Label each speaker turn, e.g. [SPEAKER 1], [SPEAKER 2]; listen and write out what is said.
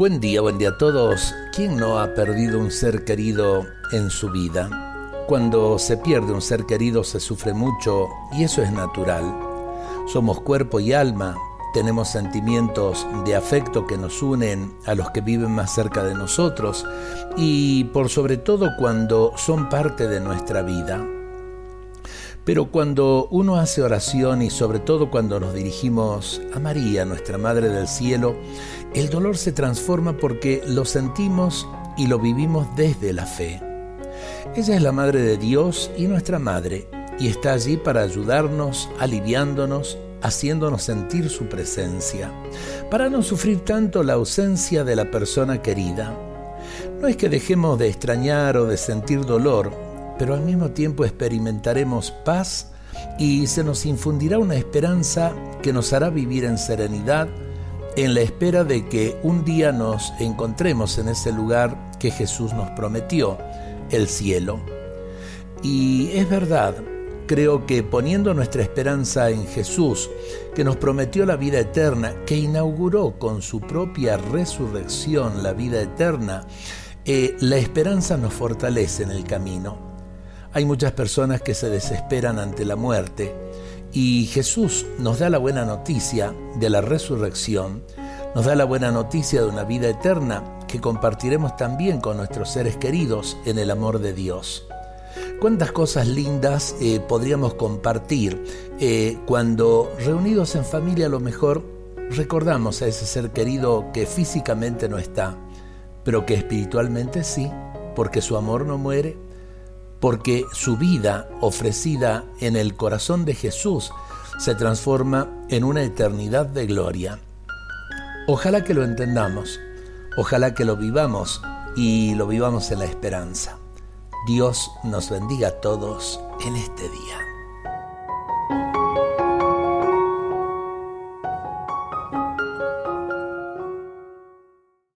[SPEAKER 1] Buen día, buen día a todos. ¿Quién no ha perdido un ser querido en su vida? Cuando se pierde un ser querido se sufre mucho y eso es natural. Somos cuerpo y alma, tenemos sentimientos de afecto que nos unen a los que viven más cerca de nosotros y por sobre todo cuando son parte de nuestra vida. Pero cuando uno hace oración y sobre todo cuando nos dirigimos a María, nuestra Madre del Cielo, el dolor se transforma porque lo sentimos y lo vivimos desde la fe. Ella es la Madre de Dios y nuestra Madre, y está allí para ayudarnos, aliviándonos, haciéndonos sentir su presencia, para no sufrir tanto la ausencia de la persona querida. No es que dejemos de extrañar o de sentir dolor, pero al mismo tiempo experimentaremos paz y se nos infundirá una esperanza que nos hará vivir en serenidad, en la espera de que un día nos encontremos en ese lugar que Jesús nos prometió, el cielo. Y es verdad, creo que poniendo nuestra esperanza en Jesús, que nos prometió la vida eterna, que inauguró con su propia resurrección la vida eterna, eh, la esperanza nos fortalece en el camino. Hay muchas personas que se desesperan ante la muerte y Jesús nos da la buena noticia de la resurrección, nos da la buena noticia de una vida eterna que compartiremos también con nuestros seres queridos en el amor de Dios. ¿Cuántas cosas lindas eh, podríamos compartir eh, cuando reunidos en familia a lo mejor recordamos a ese ser querido que físicamente no está, pero que espiritualmente sí, porque su amor no muere, porque su vida ofrecida en el corazón de Jesús se transforma en una eternidad de gloria. Ojalá que lo entendamos, ojalá que lo vivamos y lo vivamos en la esperanza. Dios nos bendiga a todos en este día.